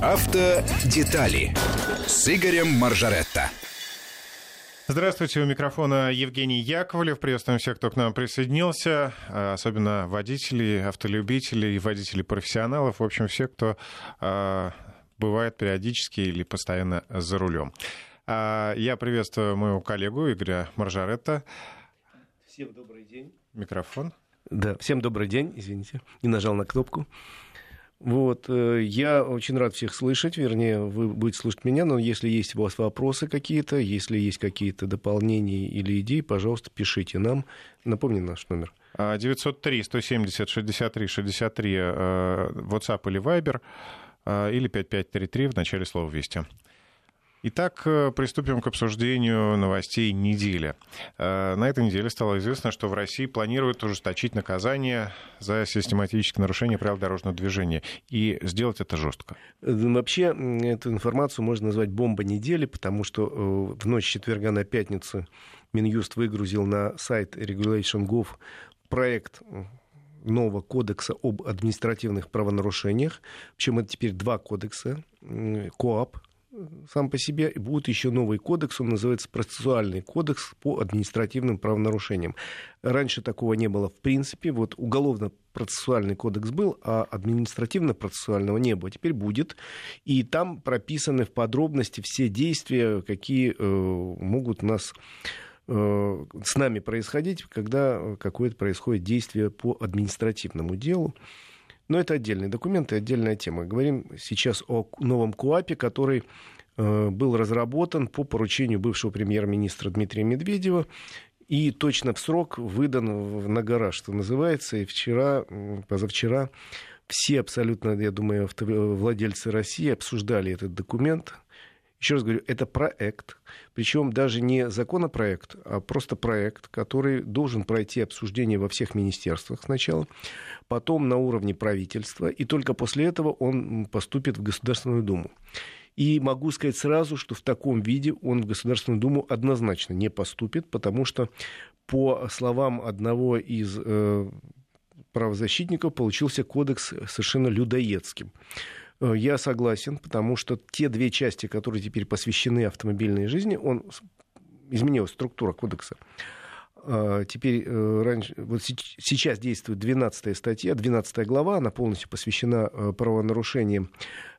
Автодетали с Игорем Маржаретто. Здравствуйте, у микрофона Евгений Яковлев. Приветствуем всех, кто к нам присоединился, а, особенно водителей, автолюбителей, водителей профессионалов, в общем, все, кто а, бывает периодически или постоянно за рулем. А, я приветствую моего коллегу Игоря Маржаретта. Всем добрый день. Микрофон. Да, всем добрый день, извините, не нажал на кнопку. Вот, э, я очень рад всех слышать, вернее, вы будете слушать меня, но если есть у вас вопросы какие-то, если есть какие-то дополнения или идеи, пожалуйста, пишите нам. Напомни наш номер. 903-170-63-63, а, э, WhatsApp или Viber, э, или 5533 в начале слова «Вести». Итак, э, приступим к обсуждению новостей недели. Э, на этой неделе стало известно, что в России планируют ужесточить наказание за систематическое нарушение правил дорожного движения и сделать это жестко. Э, вообще, эту информацию можно назвать бомба недели, потому что в ночь четверга на пятницу Минюст выгрузил на сайт Regulation.gov проект нового кодекса об административных правонарушениях. Причем это теперь два кодекса. КОАП, сам по себе. И будет еще новый кодекс, он называется процессуальный кодекс по административным правонарушениям. Раньше такого не было в принципе. Вот уголовно-процессуальный кодекс был, а административно-процессуального не было. Теперь будет. И там прописаны в подробности все действия, какие э, могут нас э, с нами происходить, когда какое-то происходит действие по административному делу. Но это отдельные документы, отдельная тема. Говорим сейчас о новом КУАПе, который э, был разработан по поручению бывшего премьер-министра Дмитрия Медведева и точно в срок выдан на гараж, что называется. И вчера, позавчера все абсолютно, я думаю, владельцы России обсуждали этот документ, еще раз говорю, это проект, причем даже не законопроект, а просто проект, который должен пройти обсуждение во всех министерствах сначала, потом на уровне правительства, и только после этого он поступит в Государственную Думу. И могу сказать сразу, что в таком виде он в Государственную Думу однозначно не поступит, потому что, по словам одного из э, правозащитников, получился кодекс совершенно людоедским. Э, я согласен, потому что те две части, которые теперь посвящены автомобильной жизни, он изменилась структура кодекса. А, теперь э, раньше, вот сейчас действует 12 статья, 12 глава, она полностью посвящена э, правонарушениям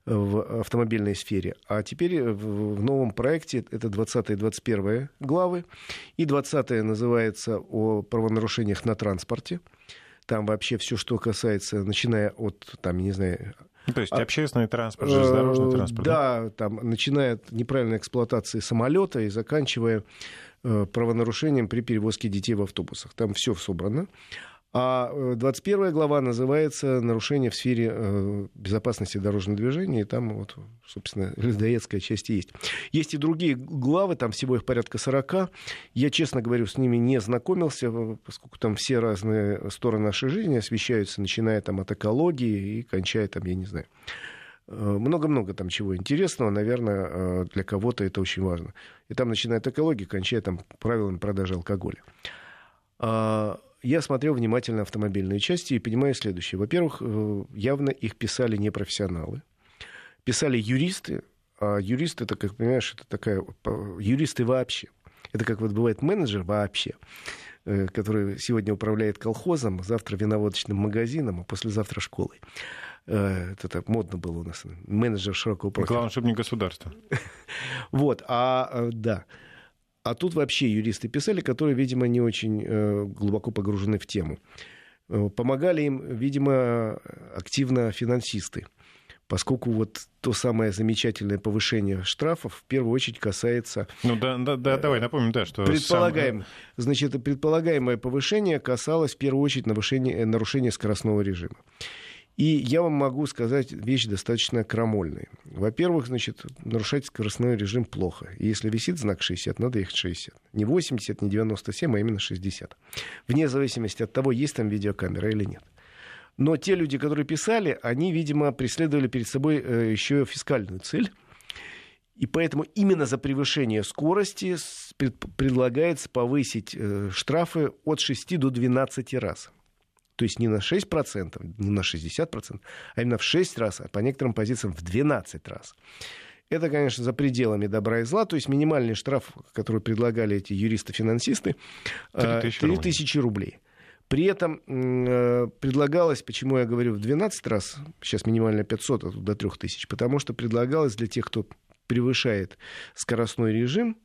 в автомобильной сфере. А теперь в новом проекте это 20 и 21 главы. И 20 называется о правонарушениях на транспорте. Там вообще все, что касается, начиная от, там, не знаю, ну, то есть а, общественный транспорт, железнодорожный транспорт. Да, да, там, начиная от неправильной эксплуатации самолета и заканчивая э, правонарушением при перевозке детей в автобусах. Там все собрано. А 21 э, глава называется «Нарушение в сфере э, безопасности дорожного движения». И там, вот, собственно, людоедская часть есть. Есть и другие главы, там всего их порядка 40. Я, честно говорю, с ними не знакомился, поскольку там все разные стороны нашей жизни освещаются, начиная там от экологии и кончая там, я не знаю, э, много-много там чего интересного, наверное, для кого-то это очень важно. И там начиная от экологии, кончая там правилами продажи алкоголя. А, я смотрел внимательно автомобильные части и понимаю следующее. Во-первых, э, явно их писали не профессионалы. Писали юристы, а юрист это, как понимаешь, это такая... Юристы вообще. Это как вот бывает менеджер вообще, э, который сегодня управляет колхозом, завтра виноводочным магазином, а послезавтра школой. Э, это так модно было у нас. Менеджер широкого профиля. Главное, чтобы не государство. Вот, а да. А тут вообще юристы писали, которые, видимо, не очень э, глубоко погружены в тему. Э, помогали им, видимо, активно финансисты поскольку вот то самое замечательное повышение штрафов в первую очередь касается... Ну да, да, да давай напомним, да, что... Предполагаем, сам... Значит, предполагаемое повышение касалось в первую очередь нарушения, нарушения скоростного режима. И я вам могу сказать вещь достаточно крамольная. Во-первых, значит, нарушать скоростной режим плохо. если висит знак 60, надо ехать 60. Не 80, не 97, а именно 60. Вне зависимости от того, есть там видеокамера или нет. Но те люди, которые писали, они, видимо, преследовали перед собой э, еще фискальную цель. И поэтому именно за превышение скорости предлагается повысить э, штрафы от 6 до 12 раз. То есть не на 6%, не на 60%, а именно в 6 раз, а по некоторым позициям в 12 раз. Это, конечно, за пределами добра и зла. То есть минимальный штраф, который предлагали эти юристы-финансисты, 3000 рублей. рублей. При этом э, предлагалось, почему я говорю в 12 раз, сейчас минимально 500, а тут до 3000, потому что предлагалось для тех, кто превышает скоростной режим,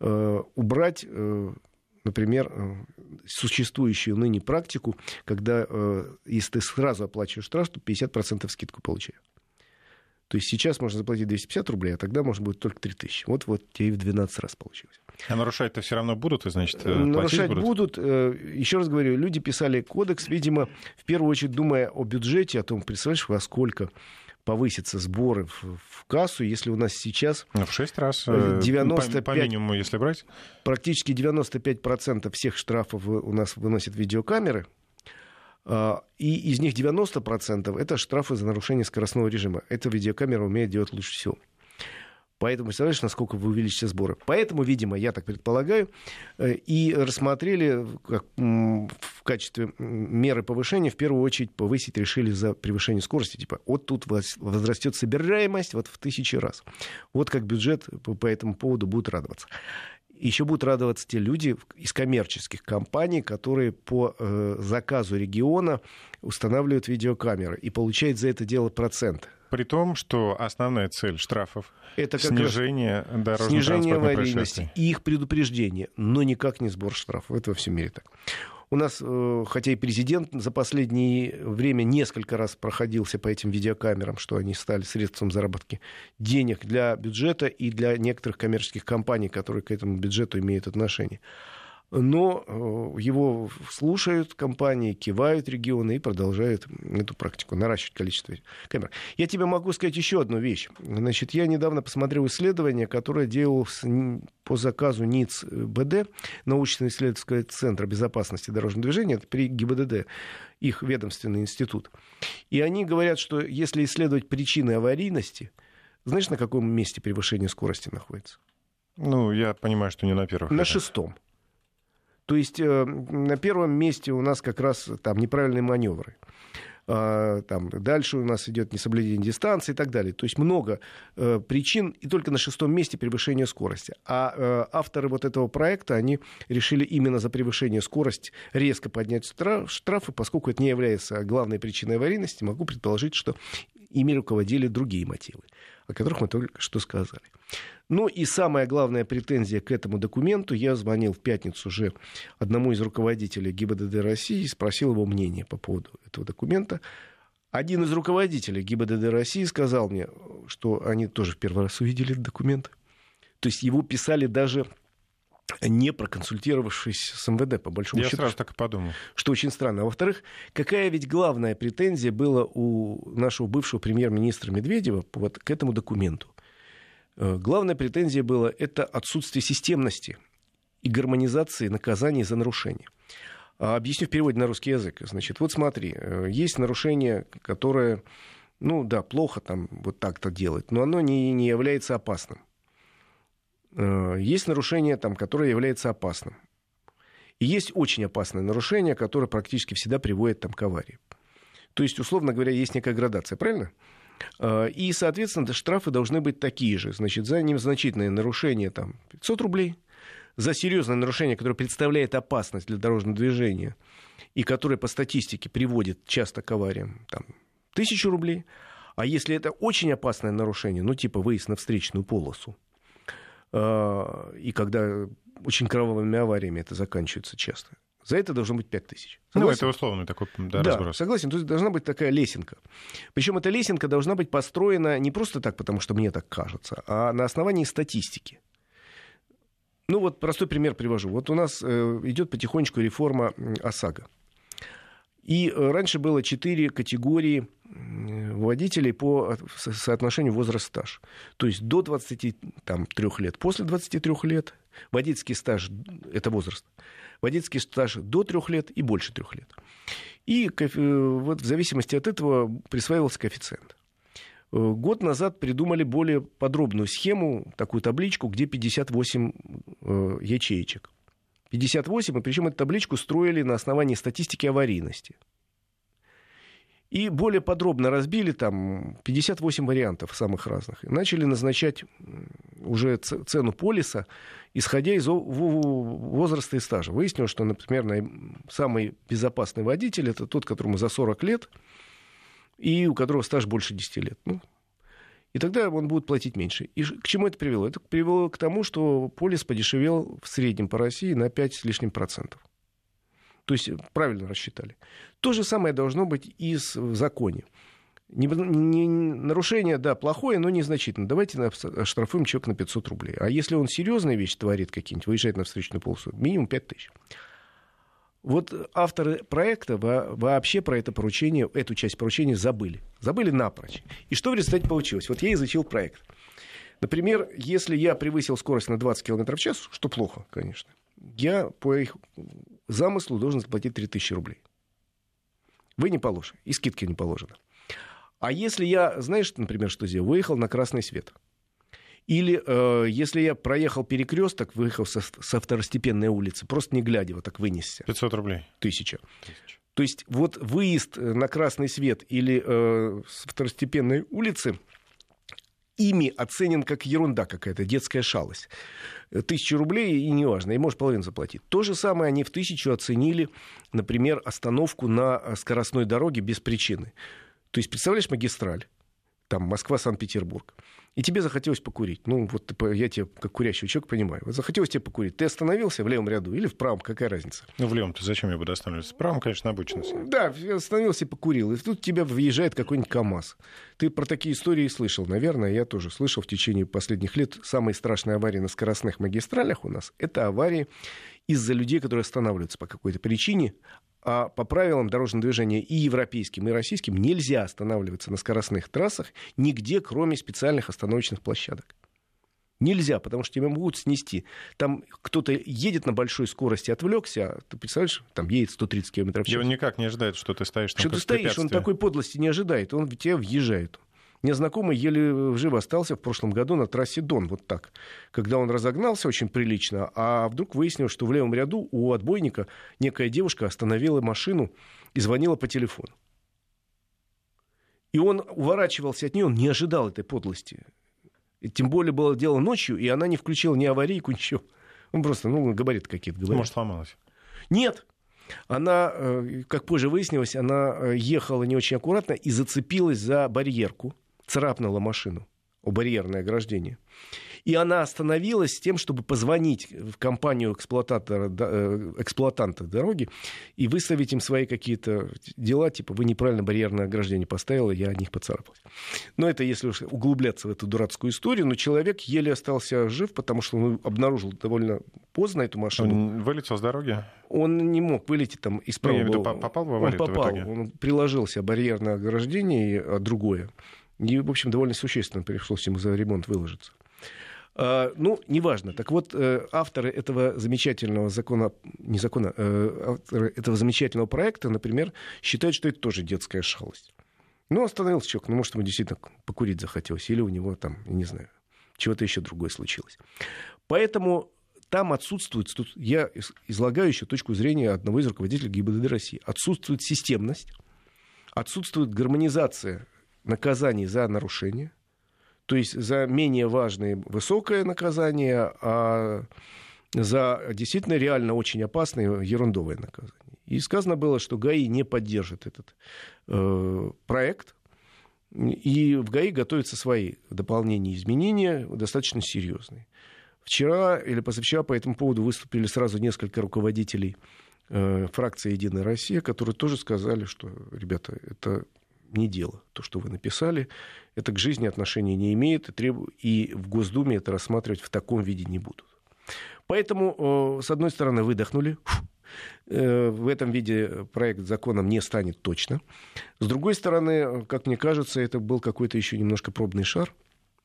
э, убрать э, например, существующую ныне практику, когда, если ты сразу оплачиваешь штраф, то 50% скидку получаешь. То есть сейчас можно заплатить 250 рублей, а тогда можно будет только 3000. Вот, вот тебе и в 12 раз получилось. А нарушать-то все равно будут, и, значит, э, Нарушать будут? будут. Э, Еще раз говорю, люди писали кодекс, видимо, в первую очередь думая о бюджете, о том, представляешь, во сколько повысятся сборы в, в кассу, если у нас сейчас... Ну, в 6 раз, 95, э, по, по минимуму, если брать. Практически 95% всех штрафов у нас выносят видеокамеры, а, и из них 90% это штрафы за нарушение скоростного режима. Эта видеокамера умеет делать лучше всего. Поэтому представляешь, насколько вы увеличите сборы. Поэтому, видимо, я так предполагаю, э, и рассмотрели как, в качестве меры повышения, в первую очередь повысить решили за превышение скорости. Типа, вот тут возрастет собираемость вот в тысячи раз. Вот как бюджет по этому поводу будет радоваться еще будут радоваться те люди из коммерческих компаний, которые по э, заказу региона устанавливают видеокамеры и получают за это дело процент. При том, что основная цель штрафов это как снижение дорожно снижение аварийности и их предупреждение, но никак не сбор штрафов. Это во всем мире так. У нас, э, хотя и президент за последнее время несколько раз проходился по этим видеокамерам, что они стали средством заработки денег для бюджета и для некоторых коммерческих компаний, которые к этому бюджету имеют отношение но э, его слушают компании, кивают регионы и продолжают эту практику, наращивать количество камер. Я тебе могу сказать еще одну вещь. Значит, я недавно посмотрел исследование, которое делалось по заказу НИЦ БД, научно-исследовательского центра безопасности дорожного движения, это при ГИБДД, их ведомственный институт. И они говорят, что если исследовать причины аварийности, знаешь, на каком месте превышение скорости находится? Ну, я понимаю, что не на первом. На шестом. То есть э, на первом месте у нас как раз там неправильные маневры. А, там, дальше у нас идет несоблюдение дистанции и так далее. То есть много э, причин, и только на шестом месте превышение скорости. А э, авторы вот этого проекта, они решили именно за превышение скорости резко поднять штрафы, поскольку это не является главной причиной аварийности, могу предположить, что ими руководили другие мотивы, о которых мы только что сказали. Ну и самая главная претензия к этому документу, я звонил в пятницу уже одному из руководителей ГИБДД России и спросил его мнение по поводу этого документа. Один из руководителей ГИБДД России сказал мне, что они тоже в первый раз увидели этот документ. То есть его писали даже не проконсультировавшись с МВД, по большому Я счету. Я сразу так и подумал. Что очень странно. А во-вторых, какая ведь главная претензия была у нашего бывшего премьер-министра Медведева вот к этому документу? Э, главная претензия была это отсутствие системности и гармонизации наказаний за нарушение. А объясню в переводе на русский язык. Значит, вот смотри, э, есть нарушение, которое, ну да, плохо там вот так-то делать, но оно не, не является опасным. Э, есть нарушение, там, которое является опасным. И есть очень опасное нарушение, которое практически всегда приводит там, к аварии. То есть, условно говоря, есть некая градация, правильно? Э, и, соответственно, штрафы должны быть такие же. Значит, за незначительное нарушение там, 500 рублей, за серьезное нарушение, которое представляет опасность для дорожного движения и которое по статистике приводит часто к авариям, там, 1000 рублей. А если это очень опасное нарушение, ну, типа выезд на встречную полосу, э, и когда очень кровавыми авариями это заканчивается часто, за это должно быть 5 тысяч. Ну, это условный такой да, да, разброс. согласен. То есть должна быть такая лесенка. Причем эта лесенка должна быть построена не просто так, потому что мне так кажется, а на основании статистики. Ну вот простой пример привожу. Вот у нас э, идет потихонечку реформа ОСАГО. И э, раньше было четыре категории водителей по соотношению возраст-стаж. То есть до 23 лет, после 23 лет. Водительский стаж – это возраст водительский стаж до трех лет и больше трех лет. И э, вот в зависимости от этого присваивался коэффициент. Э, год назад придумали более подробную схему, такую табличку, где 58 э, ячеечек. 58, и причем эту табличку строили на основании статистики аварийности. И более подробно разбили там 58 вариантов самых разных. И начали назначать уже цену полиса, исходя из возраста и стажа. Выяснилось, что, например, самый безопасный водитель это тот, которому за 40 лет, и у которого стаж больше 10 лет. Ну, и тогда он будет платить меньше. И к чему это привело? Это привело к тому, что полис подешевел в среднем по России на 5 с лишним процентов. То есть правильно рассчитали. То же самое должно быть и в законе. Не, не, нарушение, да, плохое, но незначительно. Давайте оштрафуем человека на 500 рублей. А если он серьезные вещи творит какие-нибудь, выезжает на встречную полосу, минимум 5 тысяч. Вот авторы проекта вообще про это поручение, эту часть поручения забыли. Забыли напрочь. И что в результате получилось? Вот я изучил проект. Например, если я превысил скорость на 20 км в час, что плохо, конечно, я по их замыслу должен заплатить 3000 рублей. Вы не положите, и скидки не положено. А если я, знаешь, например, что сделал? Выехал на красный свет. Или э, если я проехал перекресток, выехал со, со второстепенной улицы, просто не глядя, вот так вынесся. 500 рублей. Тысяча. Тысяча. То есть вот выезд на красный свет или э, с второстепенной улицы ими оценен как ерунда какая-то, детская шалость. Тысячу рублей и неважно, и можешь половину заплатить. То же самое они в тысячу оценили, например, остановку на скоростной дороге без причины. То есть, представляешь, магистраль, там Москва-Санкт-Петербург и тебе захотелось покурить. Ну, вот я тебя, как курящий человек, понимаю. Вот захотелось тебе покурить. Ты остановился в левом ряду или в правом? Какая разница? Ну, в левом-то зачем я буду останавливаться? В правом, конечно, обычно. Да, остановился и покурил. И тут тебя въезжает какой-нибудь КАМАЗ. Ты про такие истории слышал, наверное. Я тоже слышал в течение последних лет. Самые страшные аварии на скоростных магистралях у нас — это аварии из-за людей, которые останавливаются по какой-то причине, а по правилам дорожного движения и европейским, и российским нельзя останавливаться на скоростных трассах нигде, кроме специальных остановочных площадок. Нельзя, потому что тебя могут снести. Там кто-то едет на большой скорости, отвлекся, а ты представляешь, там едет 130 км в час. И он никак не ожидает, что ты стоишь там Что ты стоишь, он такой подлости не ожидает, он в тебя въезжает. Мне знакомый еле жив остался в прошлом году на трассе Дон, вот так. Когда он разогнался очень прилично, а вдруг выяснилось, что в левом ряду у отбойника некая девушка остановила машину и звонила по телефону. И он уворачивался от нее, он не ожидал этой подлости. И тем более было дело ночью, и она не включила ни аварийку, ничего. Он просто, ну, габарит какие-то говорит. Может, сломалась? Нет. Она, э, как позже выяснилось, она э, ехала не очень аккуратно и зацепилась за барьерку царапнула машину у барьерное ограждение. И она остановилась с тем, чтобы позвонить в компанию эксплуататора, э, эксплуатанта дороги и выставить им свои какие-то дела, типа вы неправильно барьерное ограждение поставила, я о них поцарапалась. Но это если уж углубляться в эту дурацкую историю, но человек еле остался жив, потому что он обнаружил довольно поздно эту машину. Он вылетел с дороги? Он не мог вылететь там из правого... Ну, попал в аварию Он попал, в он приложился барьерное ограждение, а другое. И, в общем, довольно существенно пришлось ему за ремонт выложиться. Uh, ну, неважно. Так вот, uh, авторы этого замечательного закона, не закона, uh, авторы этого замечательного проекта, например, считают, что это тоже детская шалость. Ну, остановился человек, ну, может, ему действительно покурить захотелось, или у него там, не знаю, чего-то еще другое случилось. Поэтому там отсутствует, тут я излагаю еще точку зрения одного из руководителей ГИБДД России, отсутствует системность, отсутствует гармонизация наказаний за нарушение, то есть за менее важное высокое наказание, а за действительно реально очень опасное ерундовое наказание. И сказано было, что ГАИ не поддержит этот э, проект, и в ГАИ готовятся свои дополнения и изменения, достаточно серьезные. Вчера или позавчера по этому поводу выступили сразу несколько руководителей э, фракции «Единая Россия», которые тоже сказали, что, ребята, это не дело. То, что вы написали, это к жизни отношения не имеет, и, треб... и в Госдуме это рассматривать в таком виде не будут. Поэтому, э, с одной стороны, выдохнули. Э, в этом виде проект законом не станет точно. С другой стороны, как мне кажется, это был какой-то еще немножко пробный шар.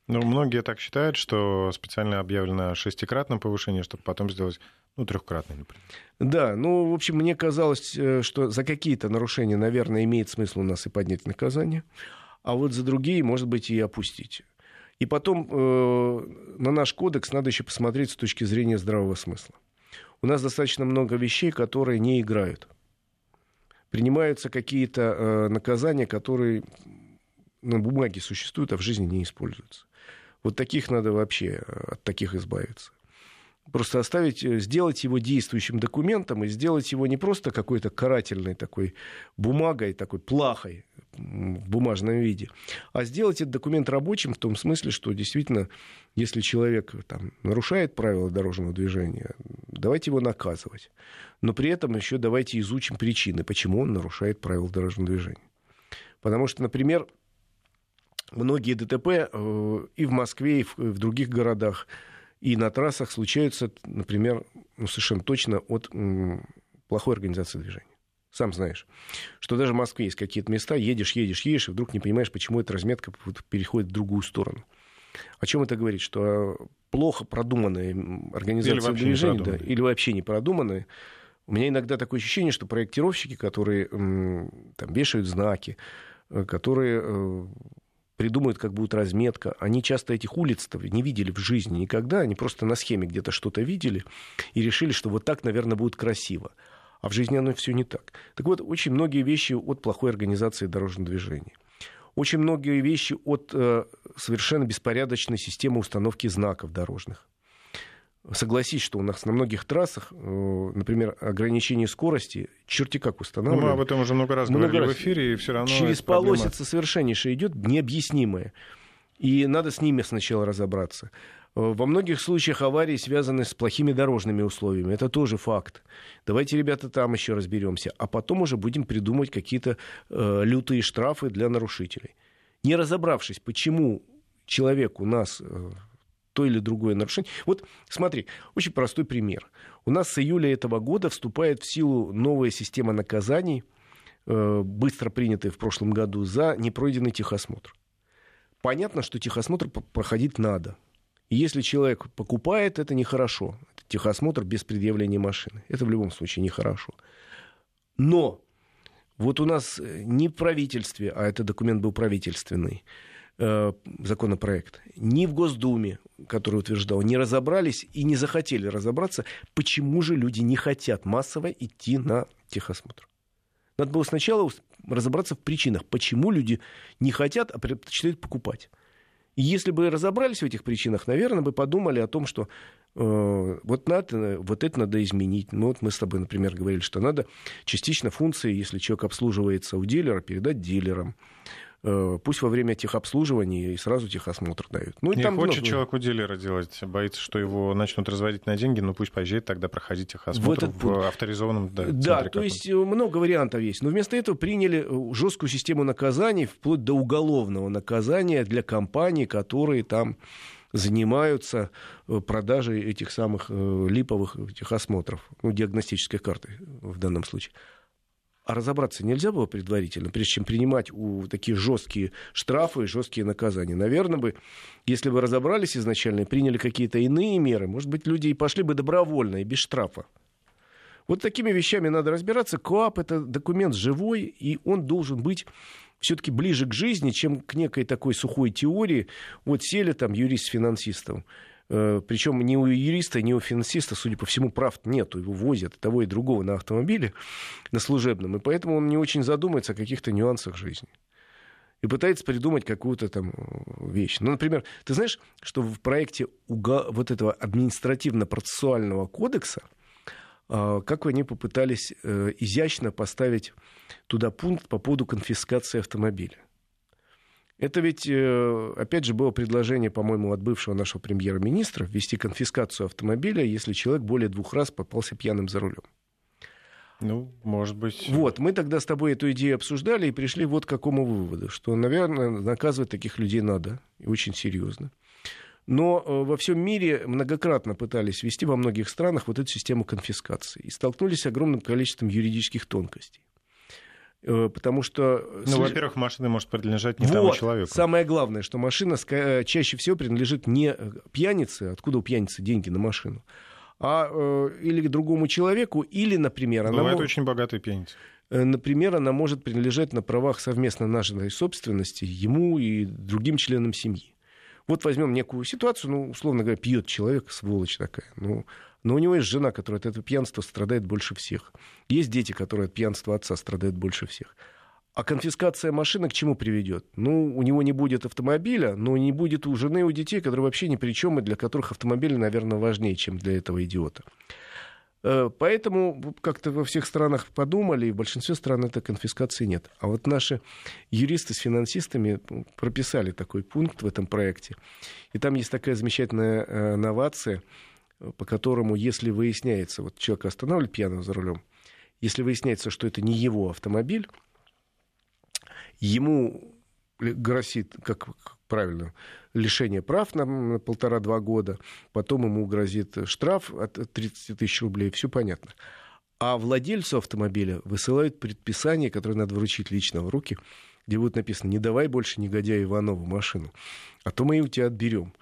Ну, многие так считают, что специально объявлено шестикратное повышение, чтобы потом сделать ну, трехкратный, например. Да, ну, в общем, мне казалось, э, что за какие-то нарушения, наверное, имеет смысл у нас и поднять наказание, а вот за другие, может быть, и опустить. И потом э, на наш кодекс надо еще посмотреть с точки зрения здравого смысла. У нас достаточно много вещей, которые не играют. принимаются какие-то э, наказания, которые на бумаге существуют, а в жизни не используются. Вот таких надо вообще от таких избавиться просто оставить, э, сделать его действующим документом и сделать его не просто какой-то карательной такой бумагой, такой плахой в бумажном виде, а сделать этот документ рабочим в том смысле, что действительно, если человек там, нарушает правила дорожного движения, давайте его наказывать. Но при этом еще давайте изучим причины, почему он нарушает правила дорожного движения. Потому что, например, многие ДТП э, и в Москве, и в других городах и на трассах случаются, например, ну, совершенно точно от плохой организации движения. Сам знаешь, что даже в Москве есть какие-то места, едешь, едешь, едешь, и вдруг не понимаешь, почему эта разметка переходит в другую сторону. О чем это говорит? Что плохо продуманная организация или движения, да, или вообще не продуманная. У меня иногда такое ощущение, что проектировщики, которые там, вешают знаки, э, которые э, придумают, как будет разметка. Они часто этих улиц не видели в жизни никогда, они просто на схеме где-то что-то видели и решили, что вот так, наверное, будет красиво. А в жизни оно все не так. Так вот, очень многие вещи от плохой организации дорожного движения. Очень многие вещи от э, совершенно беспорядочной системы установки знаков дорожных. Согласись, что у нас на многих трассах, э, например, ограничение скорости, черти как устанавливают. Ну, мы об этом уже много раз много говорили раз. в эфире, и все равно... Через полосица совершеннейшая идет, необъяснимая. И надо с ними сначала разобраться. Э, во многих случаях аварии связаны с плохими дорожными условиями. Это тоже факт. Давайте, ребята, там еще разберемся. А потом уже будем придумывать какие-то э, лютые штрафы для нарушителей. Не разобравшись, почему человек у нас э, то или другое нарушение. Вот смотри, очень простой пример. У нас с июля этого года вступает в силу новая система наказаний, э, быстро принятая в прошлом году, за непройденный техосмотр. Понятно, что техосмотр проходить надо. И если человек покупает, это нехорошо. Это техосмотр без предъявления машины. Это в любом случае нехорошо. Но вот у нас не в правительстве, а этот документ был правительственный, э, законопроект, ни в Госдуме, который утверждал, не разобрались и не захотели разобраться, почему же люди не хотят массово идти на техосмотр. Надо было сначала разобраться в причинах, почему люди не хотят, а предпочитают покупать. И если бы разобрались в этих причинах, наверное, бы подумали о том, что э, вот, надо, вот это надо изменить. Ну, вот мы с тобой, например, говорили, что надо частично функции, если человек обслуживается у дилера, передать дилерам. Э, пусть во время техобслуживания и сразу техосмотр дают. Ну, и не там хочет много... человек у дилера делать, боится, что его начнут разводить на деньги, ну пусть поезжает тогда проходить техосмотр в, в авторизованном да, Да, то есть э, много вариантов есть. Но вместо этого приняли э, жесткую систему наказаний, вплоть до уголовного наказания для компаний, которые там занимаются продажей этих самых липовых техосмотров, ну, диагностической карты в данном случае. А разобраться нельзя было предварительно, прежде чем принимать у такие жесткие штрафы и жесткие наказания. Наверное бы, если бы разобрались изначально и приняли какие-то иные меры, может быть, люди и пошли бы добровольно и без штрафа. Вот такими вещами надо разбираться. КОАП — это документ живой, и он должен быть все-таки ближе к жизни, чем к некой такой сухой теории. Вот сели там юрист с финансистом, Причем ни у юриста, ни у финансиста, судя по всему, прав нету. Его возят того и другого на автомобиле, на служебном. И поэтому он не очень задумается о каких-то нюансах жизни. И пытается придумать какую-то там э, вещь. Ну, например, ты знаешь, что в проекте вот этого административно-процессуального кодекса, э, как они попытались изящно поставить туда пункт по поводу конфискации автомобиля. Это ведь, э, опять же, было предложение, по-моему, от бывшего нашего премьер-министра ввести конфискацию автомобиля, если человек более двух раз попался пьяным за рулем. Ну, может быть. Вот, мы тогда с тобой эту идею обсуждали и пришли вот к какому выводу, что, наверное, наказывать таких людей надо, и очень серьезно. Но э, во всем мире многократно пытались ввести во многих странах вот эту систему конфискации и столкнулись с огромным количеством юридических тонкостей. Э, потому что... Ну, во-первых, машина может принадлежать не вот, тому человеку. Самое главное, что машина э, чаще всего принадлежит не э, пьянице, откуда у пьяницы деньги на машину, а или другому человеку, или, например... Она Бывает очень богатый пьяница. Например, она может принадлежать на правах совместно нашей собственности ему и другим членам семьи. Вот возьмем некую ситуацию, ну, условно говоря, пьет человек, сволочь такая. Ну, но у него есть жена, которая от этого пьянства страдает больше всех. Есть дети, которые от пьянства отца страдают больше всех. А конфискация машины к чему приведет? Ну, у него не будет автомобиля, но не будет у жены и у детей, которые вообще ни при чем, и для которых автомобиль, наверное, важнее, чем для этого идиота. Э, поэтому как-то во всех странах подумали, и в большинстве стран этой конфискации нет. А вот наши юристы с финансистами прописали такой пункт в этом проекте. И там есть такая замечательная э, новация, по которому, если выясняется, вот человек останавливает пьяного за рулем, если выясняется, что это не его автомобиль, ему грозит, как правильно, лишение прав на полтора-два года, потом ему грозит штраф от 30 тысяч рублей, все понятно. А владельцу автомобиля высылают предписание, которое надо вручить лично в руки, где будет написано «Не давай больше негодяю Иванову машину, а то мы ее у тебя отберем».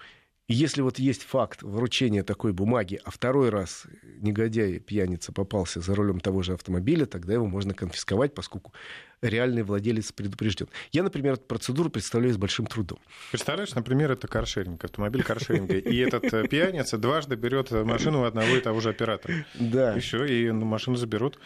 Если вот есть факт вручения такой бумаги, а второй раз негодяй, пьяница попался за рулем того же автомобиля, тогда его можно конфисковать, поскольку реальный владелец предупрежден. Я, например, эту процедуру представляю с большим трудом. Представляешь, например, это каршеринг, автомобиль каршеринга, и этот э, пьяница дважды берет машину у одного и того же оператора. Да. И все, и машину заберут.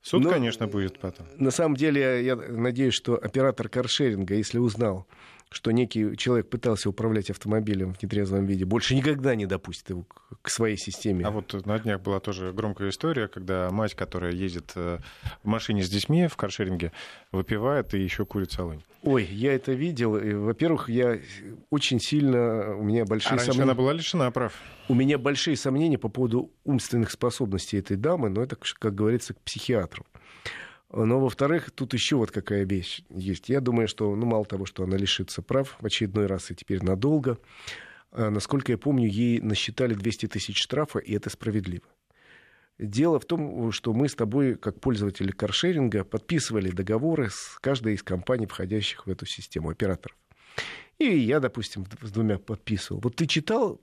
Суд, Но, конечно, будет потом. На самом деле, я надеюсь, что оператор каршеринга, если узнал, что некий человек пытался управлять автомобилем в нетрезвом виде, больше никогда не допустит его к своей системе. А вот на днях была тоже громкая история, когда мать, которая ездит э, в машине с детьми в каршеринге, выпивает и еще курит салон. Ой, я это видел. Во-первых, я очень сильно... У меня большие а сомнения... она была лишена прав. У меня большие сомнения по поводу умственных способностей этой дамы, но это, как говорится, к психиатру. Но, во-вторых, тут еще вот какая вещь есть. Я думаю, что, ну, мало того, что она лишится прав в очередной раз и теперь надолго, а, насколько я помню, ей насчитали 200 тысяч штрафа, и это справедливо. Дело в том, что мы с тобой, как пользователи каршеринга, подписывали договоры с каждой из компаний, входящих в эту систему операторов. И я, допустим, с двумя подписывал. Вот ты читал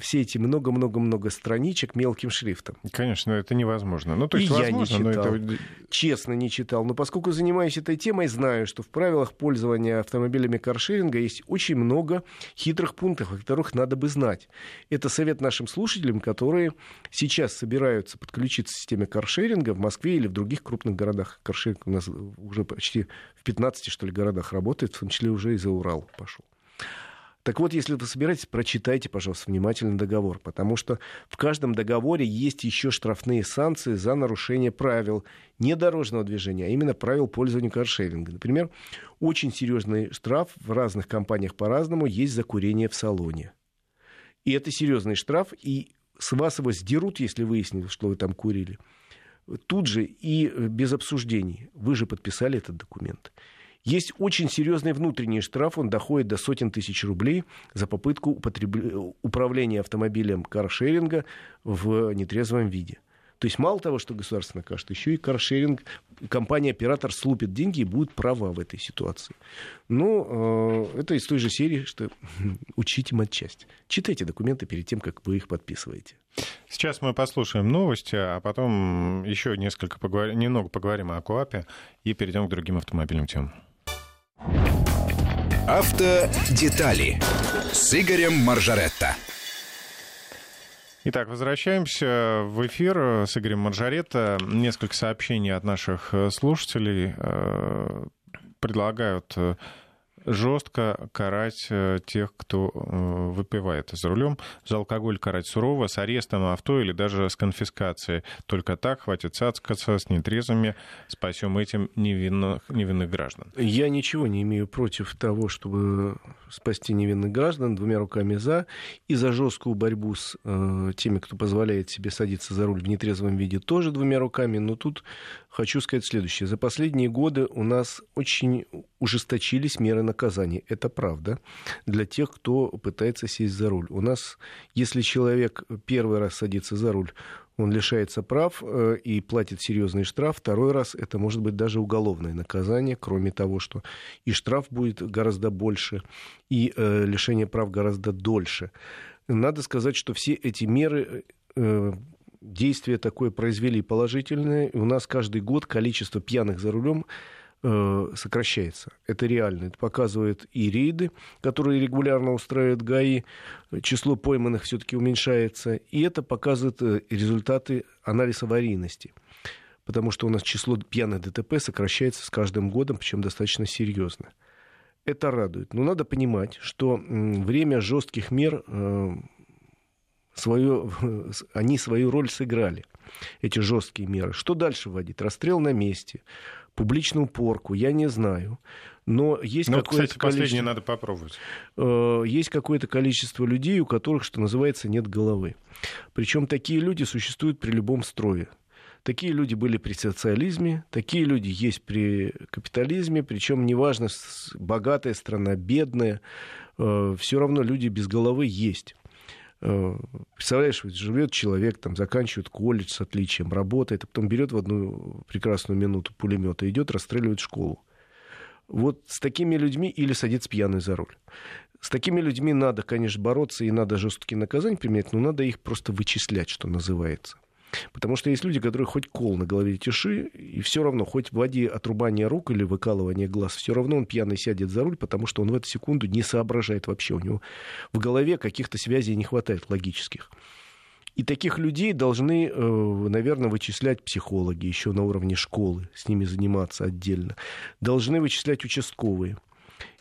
все эти много-много-много страничек мелким шрифтом. Конечно, это невозможно. Ну, то есть, и возможно, я не читал. но это... Честно, не читал. Но поскольку занимаюсь этой темой, знаю, что в правилах пользования автомобилями каршеринга есть очень много хитрых пунктов, о которых надо бы знать. Это совет нашим слушателям, которые сейчас собираются подключиться к системе каршеринга в Москве или в других крупных городах. Каршеринг у нас уже почти в 15, что ли, городах работает, в том числе уже и за Урал пошел. Так вот, если вы собираетесь, прочитайте, пожалуйста, внимательно договор, потому что в каждом договоре есть еще штрафные санкции за нарушение правил не дорожного движения, а именно правил пользования каршеринга. Например, очень серьезный штраф в разных компаниях по-разному есть за курение в салоне. И это серьезный штраф, и с вас его сдерут, если выяснилось, что вы там курили. Тут же и без обсуждений. Вы же подписали этот документ. Есть очень серьезный внутренний штраф, он доходит до сотен тысяч рублей за попытку употреб... управления автомобилем каршеринга в нетрезвом виде. То есть мало того, что государство накажет, еще и каршеринг, компания-оператор слупит деньги и будет права в этой ситуации. Но э, это из той же серии, что учите матчасть. Читайте документы перед тем, как вы их подписываете. Сейчас мы послушаем новости, а потом еще несколько поговорим, немного поговорим о КОАПе и перейдем к другим автомобильным темам. Автодетали с Игорем Маржаретто. Итак, возвращаемся в эфир с Игорем Маржаретто. Несколько сообщений от наших слушателей э, предлагают э, жестко карать э, тех, кто э, выпивает за рулем. За алкоголь карать сурово, с арестом авто или даже с конфискацией. Только так хватит цацкаться с нетрезвыми, спасем этим невинных, невинных граждан. Я ничего не имею против того, чтобы спасти невинных граждан двумя руками за и за жесткую борьбу с э, теми, кто позволяет себе садиться за руль в нетрезвом виде, тоже двумя руками. Но тут хочу сказать следующее. За последние годы у нас очень ужесточились меры наказания. Это правда. Для тех, кто пытается сесть за руль. У нас, если человек первый раз садится за руль, он лишается прав э, и платит серьезный штраф. Второй раз это может быть даже уголовное наказание, кроме того, что и штраф будет гораздо больше, и э, лишение прав гораздо дольше. Надо сказать, что все эти меры э, действие такое произвели положительное. У нас каждый год количество пьяных за рулем э, сокращается. Это реально. Это показывают и рейды, которые регулярно устраивают ГАИ. Число пойманных все-таки уменьшается. И это показывает э, результаты анализа аварийности. Потому что у нас число пьяных ДТП сокращается с каждым годом, причем достаточно серьезно. Это радует. Но надо понимать, что время жестких мер э, свою, они свою роль сыграли, эти жесткие меры. Что дальше вводить? Расстрел на месте, публичную порку, я не знаю. Но есть ну, какое-то кстати, последнее надо попробовать. Э, есть какое-то количество людей, у которых, что называется, нет головы. Причем такие люди существуют при любом строе. Такие люди были при социализме, такие люди есть при капитализме, причем неважно, богатая страна, бедная, э, все равно люди без головы есть. Э, представляешь, живет человек, там, заканчивает колледж с отличием, работает, а потом берет в одну прекрасную минуту пулемет и идет расстреливать школу. Вот с такими людьми или садится пьяный за руль. С такими людьми надо, конечно, бороться и надо жесткие наказания применять, но надо их просто вычислять, что называется. Потому что есть люди, которые хоть кол на голове тиши, и все равно, хоть в воде отрубание рук или выкалывание глаз, все равно он пьяный сядет за руль, потому что он в эту секунду не соображает вообще. У него в голове каких-то связей не хватает логических. И таких людей должны, э, наверное, вычислять психологи еще на уровне школы, с ними заниматься отдельно. Должны вычислять участковые.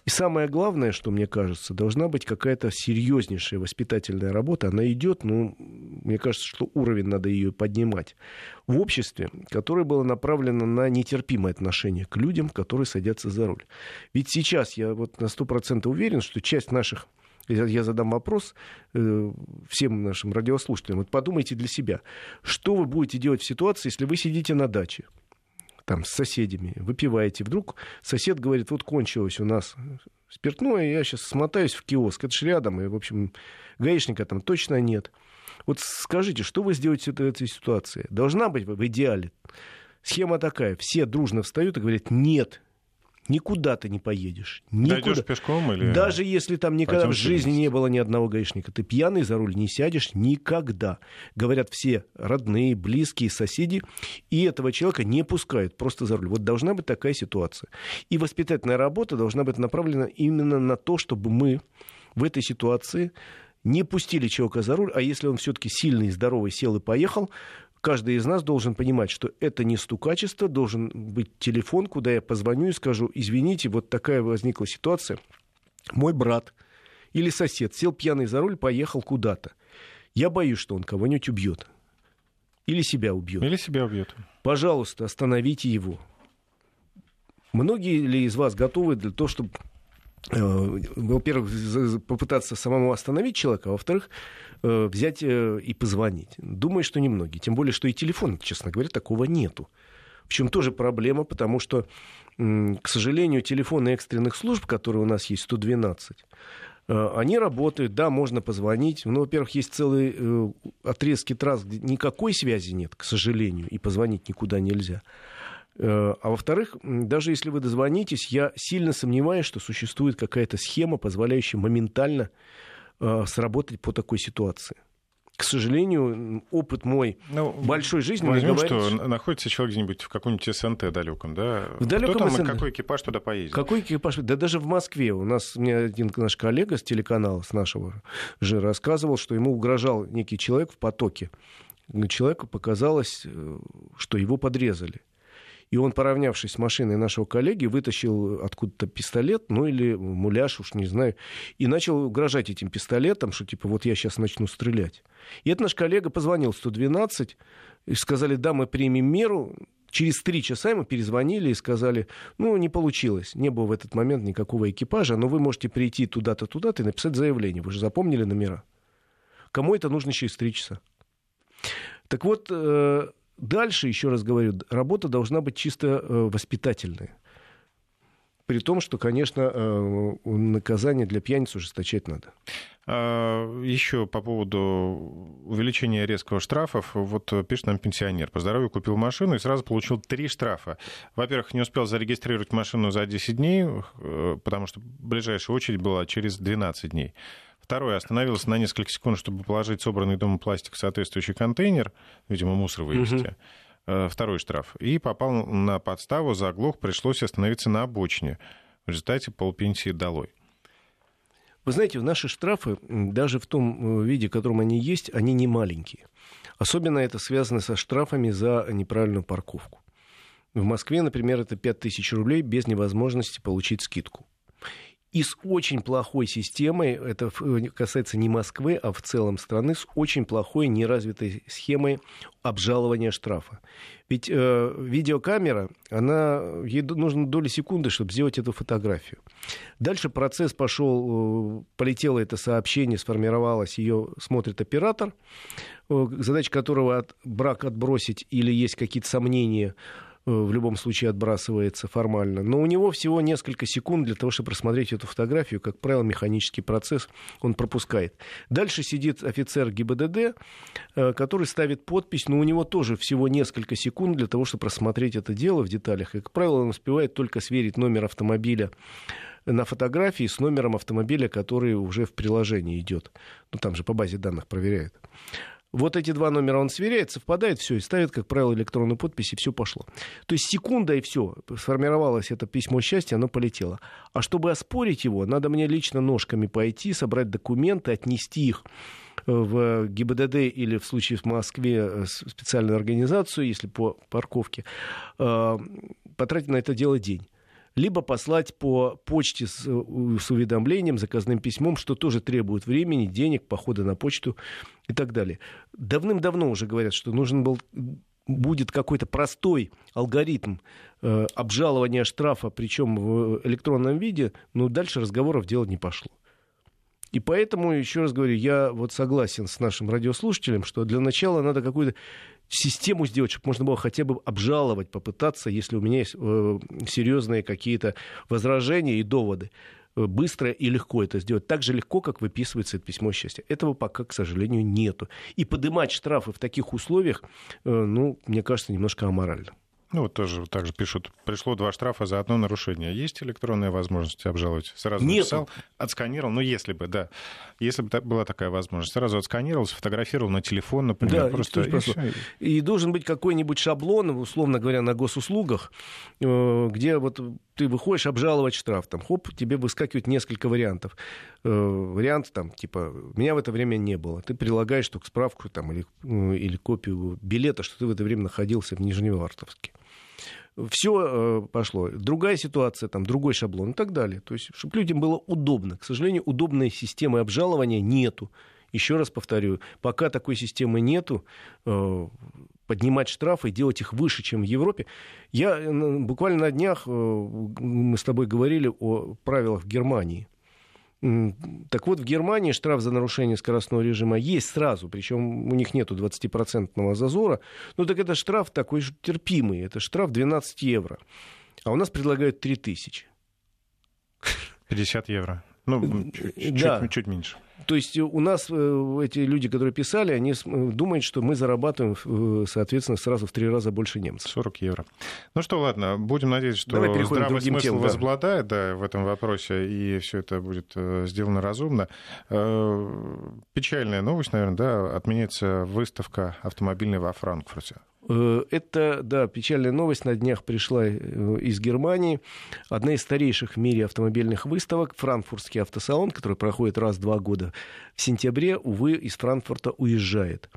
И самое главное, что мне кажется, должна быть какая-то серьезнейшая воспитательная работа. Она идет, но мне кажется, что уровень надо ее поднимать. В обществе, которое было направлено на нетерпимое отношение к людям, которые садятся за руль. Ведь сейчас я вот на 100% уверен, что часть наших я задам вопрос э, всем нашим радиослушателям. Вот подумайте для себя, что вы будете делать в ситуации, если вы сидите на даче, там, с соседями, выпиваете. Вдруг сосед говорит, вот кончилось у нас спиртное, я сейчас смотаюсь в киоск. Это же рядом, и, в общем, гаишника там точно нет. Вот скажите, что вы сделаете в этой ситуации? Должна быть в идеале схема такая. Все дружно встают и говорят, нет, Никуда ты не поедешь. Никуда. Дойдешь пешком или... Даже если там никогда в жизни не было ни одного гаишника. Ты пьяный за руль не сядешь никогда. Говорят все родные, близкие, соседи. И этого человека не пускают просто за руль. Вот должна быть такая ситуация. И воспитательная работа должна быть направлена именно на то, чтобы мы в этой ситуации не пустили человека за руль, а если он все-таки сильный, здоровый, сел и поехал, каждый из нас должен понимать, что это не стукачество, должен быть телефон, куда я позвоню и скажу, извините, вот такая возникла ситуация. Мой брат или сосед сел пьяный за руль, поехал куда-то. Я боюсь, что он кого-нибудь убьет. Или себя убьет. Или себя убьет. Пожалуйста, остановите его. Многие ли из вас готовы для того, чтобы Э, во-первых, попытаться самому остановить человека, а во-вторых, взять э, и позвонить. Думаю, что немногие. Тем более, что и телефона, честно говоря, такого нету. В чем тоже проблема, потому что, к сожалению, телефоны экстренных служб, которые у нас есть, 112, они работают, да, можно позвонить. Но, во-первых, есть целые отрезки трасс, где никакой связи нет, к сожалению, и позвонить никуда нельзя. Э, а во-вторых, даже если вы дозвонитесь, я сильно сомневаюсь, что существует какая-то схема, позволяющая моментально э, сработать по такой ситуации. К сожалению, опыт мой ну, большой жизни возьмем, что находится человек где-нибудь в каком-нибудь СНТ далеком, да? В далеком Кто там СНТ? какой экипаж туда поедет? Какой экипаж? Да даже в Москве. У нас мне один наш коллега с телеканала, с нашего же, рассказывал, что ему угрожал некий человек в потоке. Человеку показалось, э, что его подрезали. И он, поравнявшись с машиной нашего коллеги, вытащил откуда-то пистолет, ну или муляж, уж не знаю, и начал угрожать этим пистолетом, что типа вот я сейчас начну стрелять. И этот наш коллега позвонил 112, и сказали, да, мы примем меру, Через три часа ему перезвонили и сказали, ну, не получилось, не было в этот момент никакого экипажа, но вы можете прийти туда-то, туда-то и написать заявление. Вы же запомнили номера. Кому это нужно через три часа? Так вот, э, Дальше, еще раз говорю, работа должна быть чисто э, воспитательная. При том, что, конечно, э, наказание для пьяниц ужесточать надо. А, еще по поводу увеличения резкого штрафов. Вот пишет нам пенсионер. По здоровью купил машину и сразу получил три штрафа. Во-первых, не успел зарегистрировать машину за 10 дней, э, потому что ближайшая очередь была через 12 дней. Второе, остановился на несколько секунд, чтобы положить собранный дома пластик в соответствующий контейнер, видимо, мусор вывести. Угу. второй штраф, и попал на подставу, заглох, пришлось остановиться на обочине. В результате полпенсии долой. Вы знаете, наши штрафы, даже в том э, виде, в котором они есть, они не маленькие. Особенно это связано со штрафами за неправильную парковку. В Москве, например, это 5000 рублей без невозможности получить скидку. И с очень плохой системой, это э, касается не Москвы, а в целом страны, с очень плохой неразвитой схемой обжалования штрафа. Ведь э, видеокамера, она, ей нужно доли секунды, чтобы сделать эту фотографию. Дальше процесс пошел, э, полетело это сообщение, сформировалось, ее смотрит оператор, э, задача которого от, брак отбросить или есть какие-то сомнения – в любом случае отбрасывается формально. Но у него всего несколько секунд для того, чтобы просмотреть эту фотографию. Как правило, механический процесс он пропускает. Дальше сидит офицер ГИБДД, э, который ставит подпись, но у него тоже всего несколько секунд для того, чтобы просмотреть это дело в деталях. И, как правило, он успевает только сверить номер автомобиля на фотографии с номером автомобиля, который уже в приложении идет. Ну, там же по базе данных проверяют. Вот эти два номера он сверяет, совпадает, все, и ставит, как правило, электронную подпись, и все пошло. То есть секунда, и все, сформировалось это письмо счастья, оно полетело. А чтобы оспорить его, надо мне лично ножками пойти, собрать документы, отнести их э, в ГИБДД или в случае в Москве э, специальную организацию, если по парковке, э, потратить на это дело день либо послать по почте с, э, с уведомлением, заказным письмом, что тоже требует времени, денег, похода на почту и так далее. Давным-давно уже говорят, что нужен был будет какой-то простой алгоритм э, обжалования штрафа, причем в электронном виде, но дальше разговоров делать не пошло. И поэтому, еще раз говорю, я вот согласен с нашим радиослушателем, что для начала надо какую-то систему сделать, чтобы можно было хотя бы обжаловать, попытаться, если у меня есть э, серьезные какие-то возражения и доводы э, быстро и легко это сделать. Так же легко, как выписывается это письмо счастья. Этого пока, к сожалению, нету. И поднимать штрафы в таких условиях, э, ну, мне кажется, немножко аморально. Ну, вот тоже так же пишут. Пришло два штрафа за одно нарушение. Есть электронная возможность обжаловать? Сразу Нет. написал, отсканировал. Ну, если бы, да. Если бы была такая возможность. Сразу отсканировал, сфотографировал на телефон, например. Да, просто, и, и, и должен быть какой-нибудь шаблон, условно говоря, на госуслугах, э, где вот ты выходишь обжаловать штраф, там, хоп, тебе выскакивает несколько вариантов. Э, вариант, там, типа, меня в это время не было. Ты прилагаешь только справку там, или, э, или копию билета, что ты в это время находился в Нижневартовске все э, пошло. Другая ситуация, там, другой шаблон и так далее. То есть, чтобы людям было удобно. К сожалению, удобной системы обжалования нету. Еще раз повторю, пока такой системы нету, э, поднимать штрафы и делать их выше, чем в Европе. Я э, буквально на днях, мы с тобой говорили о правилах Германии. Так вот, в Германии штраф за нарушение скоростного режима есть сразу, причем у них нету 20% зазора. Ну так это штраф такой же терпимый, это штраф 12 евро. А у нас предлагают 3 тысячи. 50 евро. Ну, чуть, да. чуть, чуть меньше. То есть у нас э, эти люди, которые писали, они думают, что мы зарабатываем, э, соответственно, сразу в три раза больше немцев. 40 евро. Ну что, ладно, будем надеяться, что здравый смысл тем, возобладает да. в этом вопросе, и все это будет э, сделано разумно. Печальная новость, наверное, да, отменяется выставка автомобильная во Франкфурте. Э, это, да, печальная новость на днях пришла э, из Германии. Одна из старейших в мире автомобильных выставок, франкфуртский автосалон, который проходит раз в два года в сентябре, увы, из Франкфурта уезжает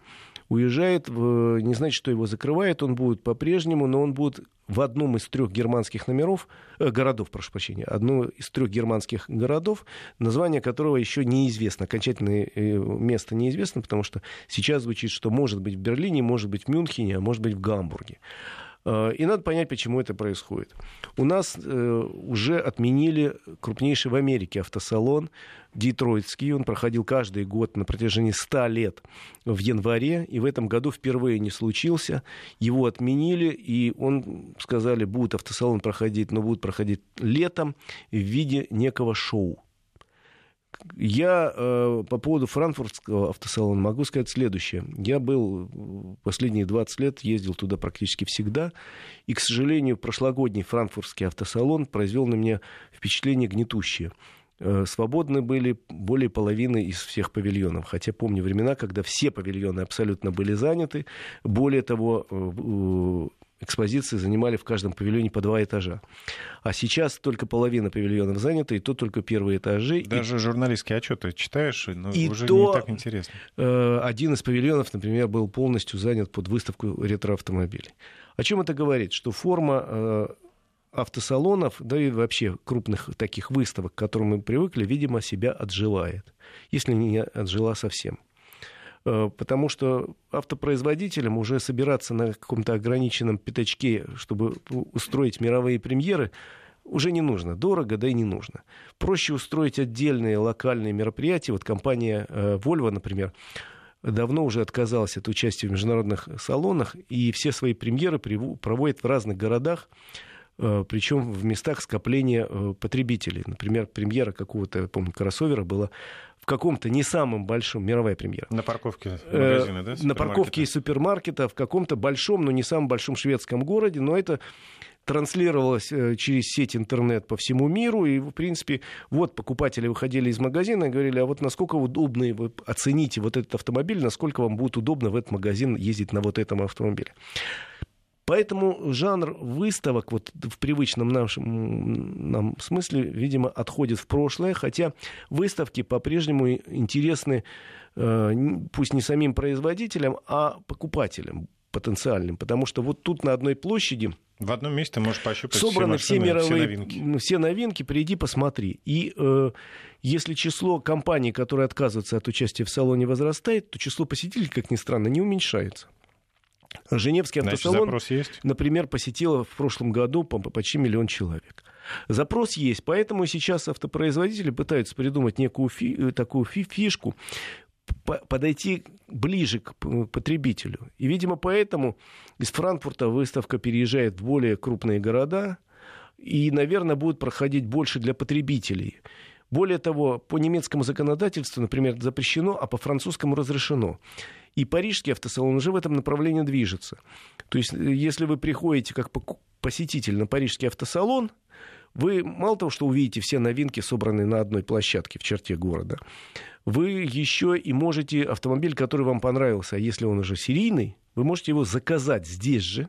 уезжает, не значит, что его закрывает, он будет по-прежнему, но он будет в одном из трех германских номеров, э, городов, прошу прощения, одно из трех германских городов, название которого еще неизвестно, окончательное э, место неизвестно, потому что сейчас звучит, что может быть в Берлине, может быть в Мюнхене, а может быть в Гамбурге. Э, и надо понять, почему это происходит. У нас э, уже отменили крупнейший в Америке автосалон Детройтский. Он проходил каждый год на протяжении 100 лет в январе. И в этом году впервые не случился. Его отменили. И он, сказали, будет автосалон проходить, но будет проходить летом в виде некого шоу. Я э, по поводу франкфуртского автосалона могу сказать следующее. Я был последние 20 лет, ездил туда практически всегда. И, к сожалению, прошлогодний франкфуртский автосалон произвел на меня впечатление гнетущее. Э, свободны были более половины из всех павильонов. Хотя помню времена, когда все павильоны абсолютно были заняты. Более того, э, экспозиции занимали в каждом павильоне по два этажа. А сейчас только половина павильонов занята, и то только первые этажи. Даже и... журналистские отчеты читаешь, но и уже то, не так интересно. Э, один из павильонов, например, был полностью занят под выставку ретроавтомобилей. О чем это говорит? Что форма автосалонов, да и вообще крупных таких выставок, к которым мы привыкли, видимо, себя отживает, если не отжила совсем. Э, потому что автопроизводителям уже собираться на каком-то ограниченном пятачке, чтобы устроить мировые премьеры, уже не нужно. Дорого, да и не нужно. Проще устроить отдельные локальные мероприятия. Вот компания э, Volvo, например, давно уже отказалась от участия в международных салонах, и все свои премьеры проводит в разных городах. Э, причем в местах скопления потребителей. Например, премьера какого-то, я помню, кроссовера была в каком-то не самом большом, мировая премьера. На парковке э, магазина, да? На парковке и супермаркета в каком-то большом, но не самом большом шведском городе, но это транслировалось через сеть интернет по всему миру, и, в принципе, вот покупатели выходили из магазина и говорили, а вот насколько удобно, вы оцените вот этот автомобиль, насколько вам будет удобно в этот магазин ездить на вот этом автомобиле. Поэтому жанр выставок вот в привычном нашем нам смысле, видимо, отходит в прошлое, хотя выставки по-прежнему интересны э, пусть не самим производителям, а покупателям потенциальным, потому что вот тут на одной площади в одном месте можешь пощупать собраны все, машины, все мировые все новинки. все новинки, приди посмотри. И э, если число компаний, которые отказываются от участия в салоне, возрастает, то число посетителей, как ни странно, не уменьшается. Женевский автосалон, есть? например, посетило в прошлом году почти миллион человек. Запрос есть, поэтому сейчас автопроизводители пытаются придумать некую фи, э, такую фи, фишку, подойти ближе к потребителю. И, видимо, поэтому из Франкфурта выставка переезжает в более крупные города и, наверное, будет проходить больше для потребителей. Более того, по немецкому законодательству, например, запрещено, а по французскому разрешено. И парижский автосалон уже в этом направлении движется. То есть, э, если вы приходите как посетитель на парижский автосалон, вы мало того, что увидите все новинки, собранные на одной площадке в черте города, вы еще и можете автомобиль, который вам понравился, а если он уже серийный, вы можете его заказать здесь же.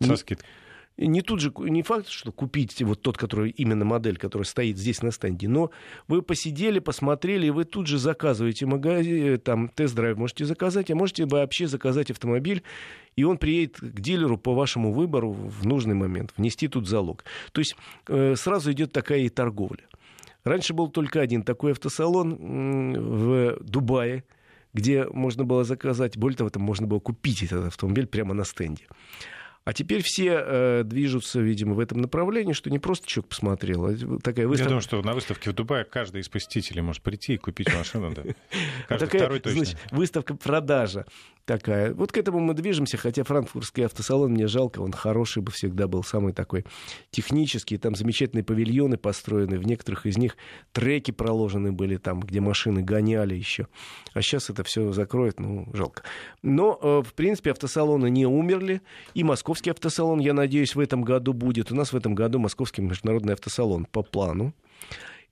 Со скидкой не тут же, не факт, что купить вот тот, который именно модель, которая стоит здесь на стенде, но вы посидели, посмотрели, и вы тут же заказываете магазин, там тест-драйв можете заказать, а можете вообще заказать автомобиль, и он приедет к дилеру по вашему выбору в нужный момент, внести тут залог. То есть э, сразу идет такая и торговля. Раньше был только один такой автосалон в Дубае, где можно было заказать, более того, там можно было купить этот автомобиль прямо на стенде. А теперь все э, движутся, видимо, в этом направлении, что не просто человек посмотрел, а такая выставка... Я думаю, что на выставке в Дубае каждый из посетителей может прийти и купить машину, да. Каждый второй точно. Выставка-продажа такая. Вот к этому мы движемся, хотя франкфуртский автосалон мне жалко, он хороший бы всегда был, самый такой технический, там замечательные павильоны построены, в некоторых из них треки проложены были там, где машины гоняли еще. А сейчас это все закроют, ну, жалко. Но, э, в принципе, автосалоны не умерли, и московский автосалон, я надеюсь, в этом году будет. У нас в этом году московский международный автосалон по плану.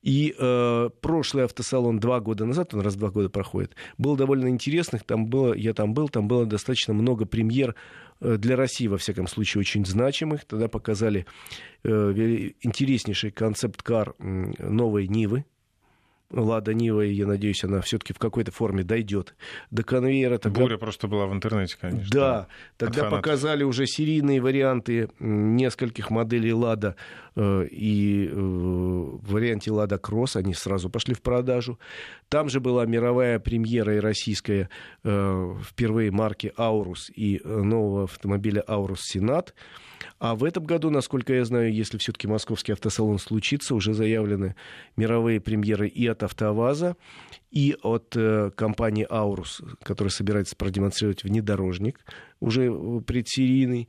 И э, прошлый автосалон два года назад, он раз в два года проходит, был довольно интересных. Там было, я там был, там было достаточно много премьер э, для России, во всяком случае, очень значимых. Тогда показали э, интереснейший концепт-кар новой Нивы, Лада Нива, и я надеюсь, она все-таки в какой-то форме дойдет до конвейера. Тогда... Буря просто была в интернете, конечно. Да, тогда показали уже серийные варианты нескольких моделей Лада э, и э, в варианте Лада Кросс, они сразу пошли в продажу. Там же была мировая премьера и российская э, впервые марки Аурус и нового автомобиля Аурус Сенат. А в этом году, насколько я знаю, если все-таки московский автосалон случится, уже заявлены мировые премьеры и от АвтоВАЗа, и от э, компании Аурус, которая собирается продемонстрировать внедорожник, уже предсерийный.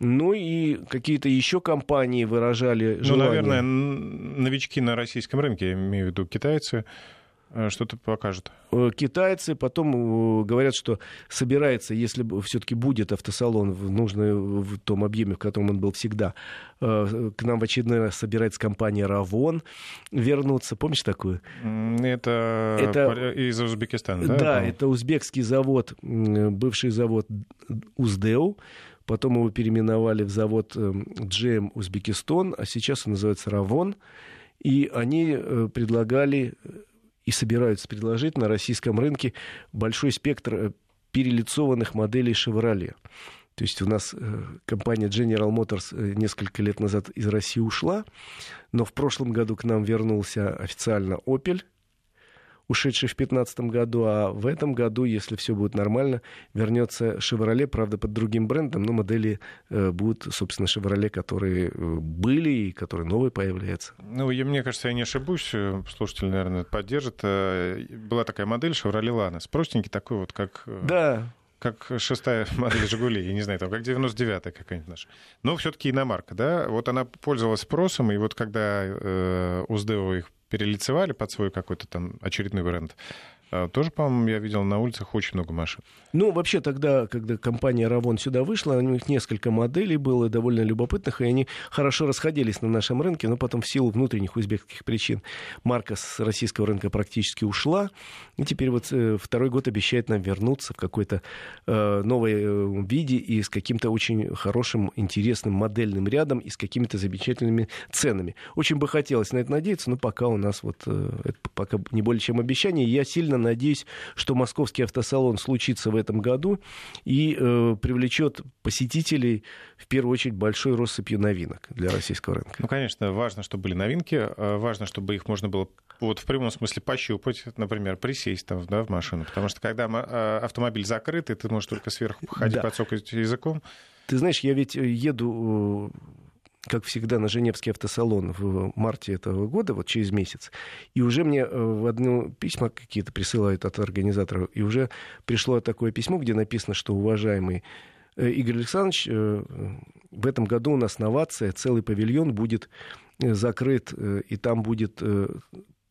Ну и какие-то еще компании выражали желание. Ну, наверное, новички на российском рынке, я имею в виду китайцы, Э, что-то покажет. Э, китайцы потом э, говорят, что собирается, если все-таки будет автосалон в нужном в том объеме, в котором он был всегда, к нам в очередной раз собирается компания «Равон» вернуться. Помнишь такую? Это, это... из Узбекистана, да? Да, это узбекский завод, бывший завод «Уздеу». Потом его переименовали в завод GM Узбекистан, а сейчас он называется «Равон». И они предлагали и собираются предложить на российском рынке большой спектр э, перелицованных моделей Chevrolet. То есть у нас э, компания General Motors э, несколько лет назад из России ушла, но в прошлом году к нам вернулся официально Opel, ушедший в 2015 году, а в этом году, если все будет нормально, вернется Chevrolet, правда, под другим брендом, но модели э, будут, собственно, Chevrolet, которые э, были и которые новые появляются. Ну, и, мне кажется, я не ошибусь, э, слушатель, наверное, поддержит. Была такая модель Chevrolet Lanos, простенький такой вот, как... Да, как шестая модель «Жигулей», я не знаю, там, как 99-я какая-нибудь наша. Но все-таки иномарка, да? Вот она пользовалась спросом, и вот когда э, Уздео их перелицевали под свой какой-то там очередной бренд, тоже, по-моему, я видел на улицах очень много машин. Ну, вообще тогда, когда компания Равон сюда вышла, у них несколько моделей было довольно любопытных, и они хорошо расходились на нашем рынке, но потом в силу внутренних узбекских причин марка с российского рынка практически ушла, и теперь вот э, второй год обещает нам вернуться в какой-то э, новой э, виде и с каким-то очень хорошим, интересным модельным рядом и с какими-то замечательными ценами. Очень бы хотелось на это надеяться, но пока у нас вот э, это пока не более чем обещание. Я сильно надеюсь, что московский автосалон случится в этом году и э, привлечет посетителей в первую очередь большой россыпью новинок для российского рынка. Ну, конечно, важно, чтобы были новинки, э, важно, чтобы их можно было вот в прямом смысле пощупать, например, присесть там, да, в машину, потому что когда э, автомобиль закрытый, ты можешь только сверху ходить, да. подсокать языком. Ты знаешь, я ведь еду как всегда, на Женевский автосалон в марте этого года, вот через месяц. И уже мне э, в одно письма какие-то присылают от организаторов, и уже пришло такое письмо, где написано, что уважаемый э, Игорь Александрович, э, в этом году у нас новация, целый павильон будет закрыт, и там будет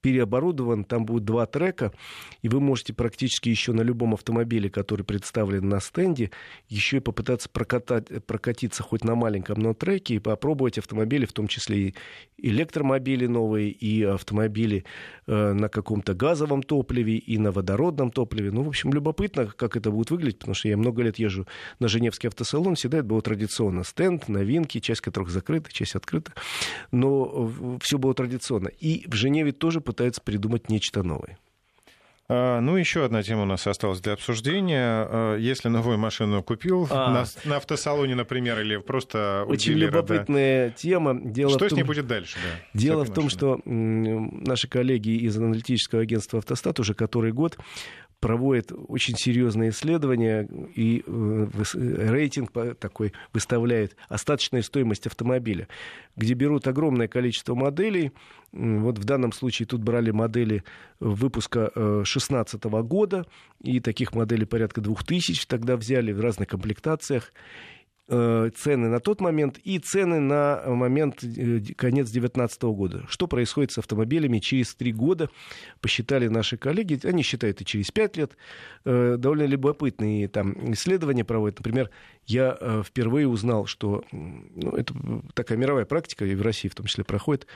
переоборудован, там будет два трека, и вы можете практически еще на любом автомобиле, который представлен на стенде, еще и попытаться прокатать, прокатиться хоть на маленьком, но треке и попробовать автомобили, в том числе и электромобили новые, и автомобили э, на каком-то газовом топливе, и на водородном топливе. Ну, в общем, любопытно, как это будет выглядеть, потому что я много лет езжу на Женевский автосалон, всегда это было традиционно. Стенд, новинки, часть которых закрыта, часть открыта, но э, все было традиционно. И в Женеве тоже пытаются придумать нечто новое. А, ну, еще одна тема у нас осталась для обсуждения. А, если новую машину купил а. на, на автосалоне, например, или просто Очень дилера, любопытная да. тема. Дело что том, с ней будет дальше? Да, дело в том, что наши коллеги из аналитического агентства «Автостат» уже который год проводит очень серьезные исследования и э, рейтинг такой выставляет остаточная стоимость автомобиля, где берут огромное количество моделей. Вот в данном случае тут брали модели выпуска 2016 э, года, и таких моделей порядка 2000 тогда взяли в разных комплектациях. Э, цены на тот момент и цены на момент э, конец 2019 года. Что происходит с автомобилями через три года, посчитали наши коллеги, они считают и через пять лет. Э, довольно любопытные там исследования проводят. Например, я впервые узнал, что ну, это такая мировая практика, и в России в том числе проходит.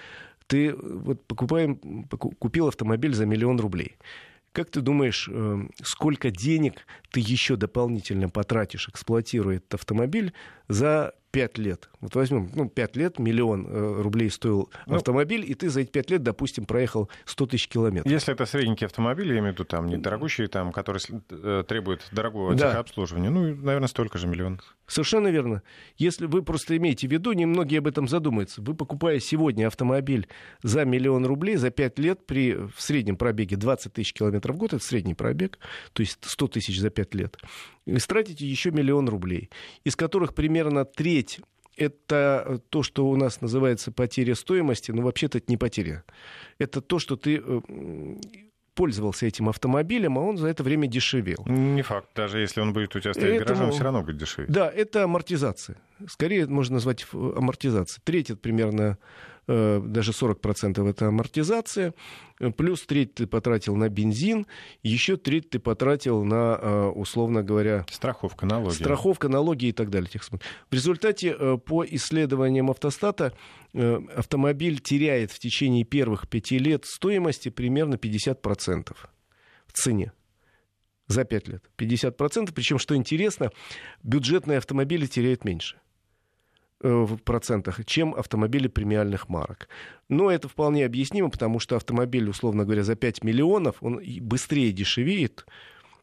Ты вот покупаем, купил автомобиль за миллион рублей. Как ты думаешь, эм, сколько денег ты еще дополнительно потратишь, эксплуатируя этот автомобиль за 5 лет. Вот возьмем, ну, 5 лет, миллион э, рублей стоил ну, автомобиль, и ты за эти 5 лет, допустим, проехал 100 тысяч километров. Если это средненький автомобиль, я имею в виду, там, недорогущий, там, который э, требует дорогого да. техобслуживания, ну, наверное, столько же миллион. Совершенно верно. Если вы просто имеете в виду, немногие об этом задумаются. Вы, покупая сегодня автомобиль за миллион рублей, за 5 лет при в среднем пробеге 20 тысяч километров в год, это средний пробег, то есть 100 тысяч за 5 лет, вы тратите еще миллион рублей, из которых примерно треть это то, что у нас называется потеря стоимости, но вообще-то это не потеря. Это то, что ты э, пользовался этим автомобилем, а он за это время дешевел. Не факт. Даже если он будет у тебя стоять Этому... гаражом, все равно будет дешевле. Да, это амортизация. Скорее можно назвать амортизацией. Треть это примерно даже 40% это амортизация, плюс треть ты потратил на бензин, еще треть ты потратил на, условно говоря... Страховка, налоги. Страховка, налоги и так далее. В результате, по исследованиям автостата, автомобиль теряет в течение первых пяти лет стоимости примерно 50% в цене за 5 лет. 50%. Причем, что интересно, бюджетные автомобили теряют меньше э, в процентах, чем автомобили премиальных марок. Но это вполне объяснимо, потому что автомобиль, условно говоря, за 5 миллионов, он быстрее дешевеет,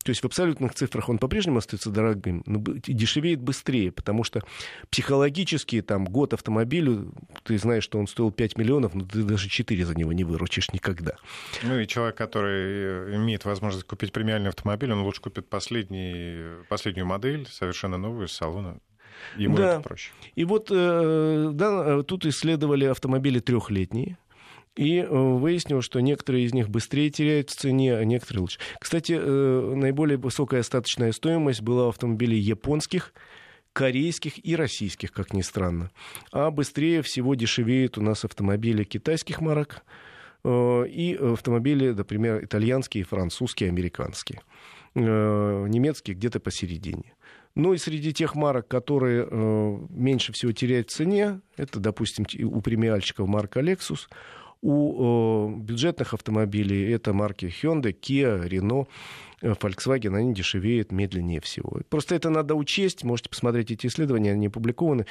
то есть в абсолютных цифрах он по-прежнему остается дорогим, но дешевеет быстрее, потому что психологически там год автомобилю, ты знаешь, что он стоил 5 миллионов, но ты даже 4 за него не выручишь никогда. Ну и человек, который э, имеет возможность купить премиальный автомобиль, он лучше купит последний, последнюю модель, совершенно новую, с салона. Ему да. это проще. И вот э, да, тут исследовали автомобили трехлетние, и э, выяснилось, что некоторые из них быстрее теряют в цене, а некоторые лучше. Кстати, э, наиболее высокая остаточная стоимость была у автомобилей японских, корейских и российских, как ни странно. А быстрее всего дешевеют у нас автомобили китайских марок и автомобили, например, итальянские, французские, американские. Немецкие где-то посередине. Ну и среди тех марок, которые меньше всего теряют в цене, это, допустим, у премиальщиков марка Lexus, у э, бюджетных автомобилей это марки Hyundai, Kia, Renault, э, Volkswagen, они дешевеют медленнее всего. Просто это надо учесть, можете посмотреть эти исследования, они опубликованы.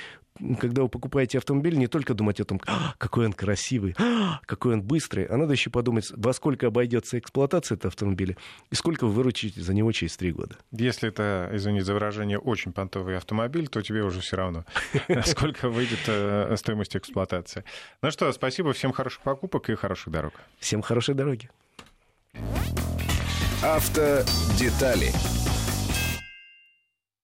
Когда вы покупаете автомобиль, не только думать о том, «А, какой он красивый, а, какой он быстрый, а надо еще подумать, во сколько обойдется эксплуатация этого автомобиля и сколько вы выручите за него через три года. Если это, извините за выражение, очень понтовый автомобиль, то тебе уже все равно, сколько выйдет э, стоимость эксплуатации. Ну что, спасибо, всем хороших покупок и хороших дорог. Всем хорошей дороги. Автодетали